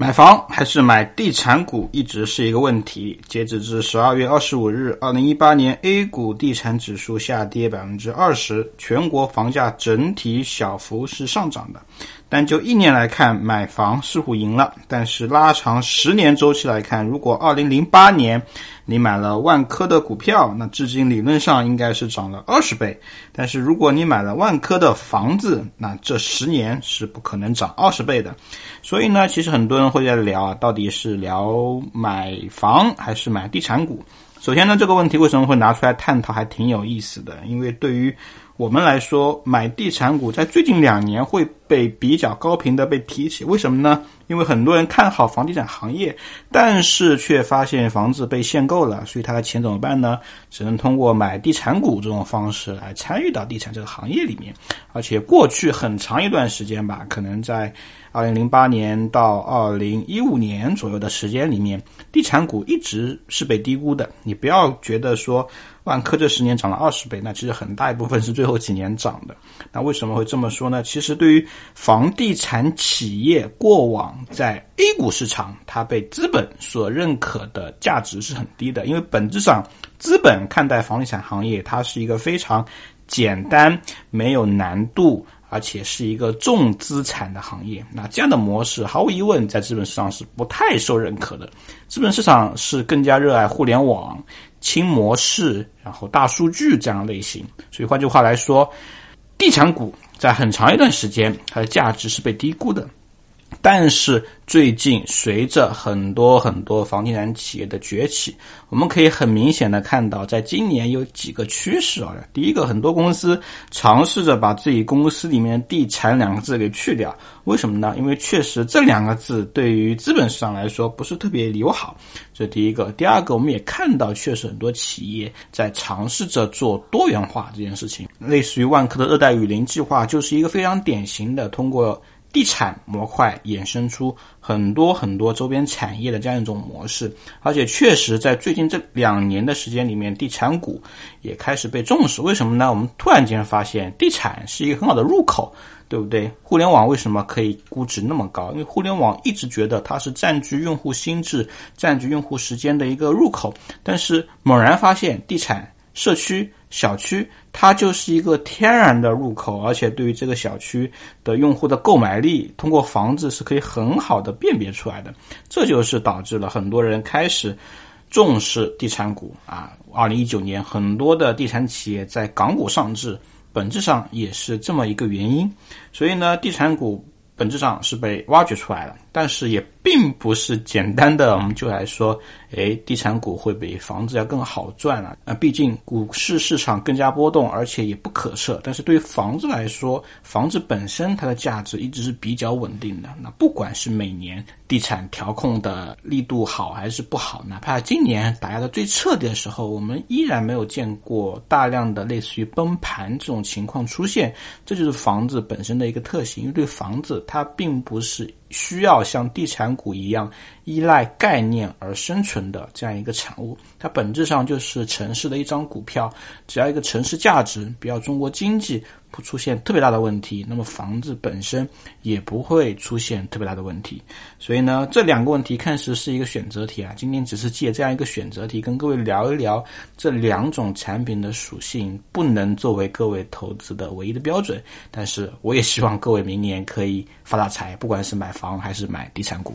买房还是买地产股一直是一个问题。截止至十二月二十五日，二零一八年 A 股地产指数下跌百分之二十，全国房价整体小幅是上涨的。但就一年来看，买房似乎赢了。但是拉长十年周期来看，如果二零零八年你买了万科的股票，那至今理论上应该是涨了二十倍。但是如果你买了万科的房子，那这十年是不可能涨二十倍的。所以呢，其实很多人会在聊啊，到底是聊买房还是买地产股？首先呢，这个问题为什么会拿出来探讨，还挺有意思的，因为对于。我们来说，买地产股在最近两年会被比较高频的被提起，为什么呢？因为很多人看好房地产行业，但是却发现房子被限购了，所以他的钱怎么办呢？只能通过买地产股这种方式来参与到地产这个行业里面。而且过去很长一段时间吧，可能在二零零八年到二零一五年左右的时间里面，地产股一直是被低估的。你不要觉得说。万科这十年涨了二十倍，那其实很大一部分是最后几年涨的。那为什么会这么说呢？其实对于房地产企业过往在 A 股市场，它被资本所认可的价值是很低的，因为本质上资本看待房地产行业，它是一个非常简单、没有难度。而且是一个重资产的行业，那这样的模式毫无疑问在资本市场是不太受认可的。资本市场是更加热爱互联网、轻模式，然后大数据这样类型。所以换句话来说，地产股在很长一段时间它的价值是被低估的。但是最近，随着很多很多房地产企业的崛起，我们可以很明显的看到，在今年有几个趋势啊。第一个，很多公司尝试着把自己公司里面“地产”两个字给去掉，为什么呢？因为确实这两个字对于资本市场来说不是特别友好。这第一个。第二个，我们也看到，确实很多企业在尝试着做多元化这件事情，类似于万科的热带雨林计划，就是一个非常典型的通过。地产模块衍生出很多很多周边产业的这样一种模式，而且确实在最近这两年的时间里面，地产股也开始被重视。为什么呢？我们突然间发现，地产是一个很好的入口，对不对？互联网为什么可以估值那么高？因为互联网一直觉得它是占据用户心智、占据用户时间的一个入口，但是猛然发现，地产社区。小区它就是一个天然的入口，而且对于这个小区的用户的购买力，通过房子是可以很好的辨别出来的。这就是导致了很多人开始重视地产股啊。二零一九年，很多的地产企业在港股上市，本质上也是这么一个原因。所以呢，地产股本质上是被挖掘出来了，但是也。并不是简单的，我们就来说，哎，地产股会比房子要更好赚啊。啊，毕竟股市市场更加波动，而且也不可测。但是对于房子来说，房子本身它的价值一直是比较稳定的。那不管是每年地产调控的力度好还是不好，哪怕今年打压的最彻底的时候，我们依然没有见过大量的类似于崩盘这种情况出现。这就是房子本身的一个特性，因为对房子它并不是。需要像地产股一样依赖概念而生存的这样一个产物，它本质上就是城市的一张股票。只要一个城市价值，比要中国经济。不出现特别大的问题，那么房子本身也不会出现特别大的问题。所以呢，这两个问题看似是一个选择题啊。今天只是借这样一个选择题，跟各位聊一聊这两种产品的属性，不能作为各位投资的唯一的标准。但是，我也希望各位明年可以发大财，不管是买房还是买地产股。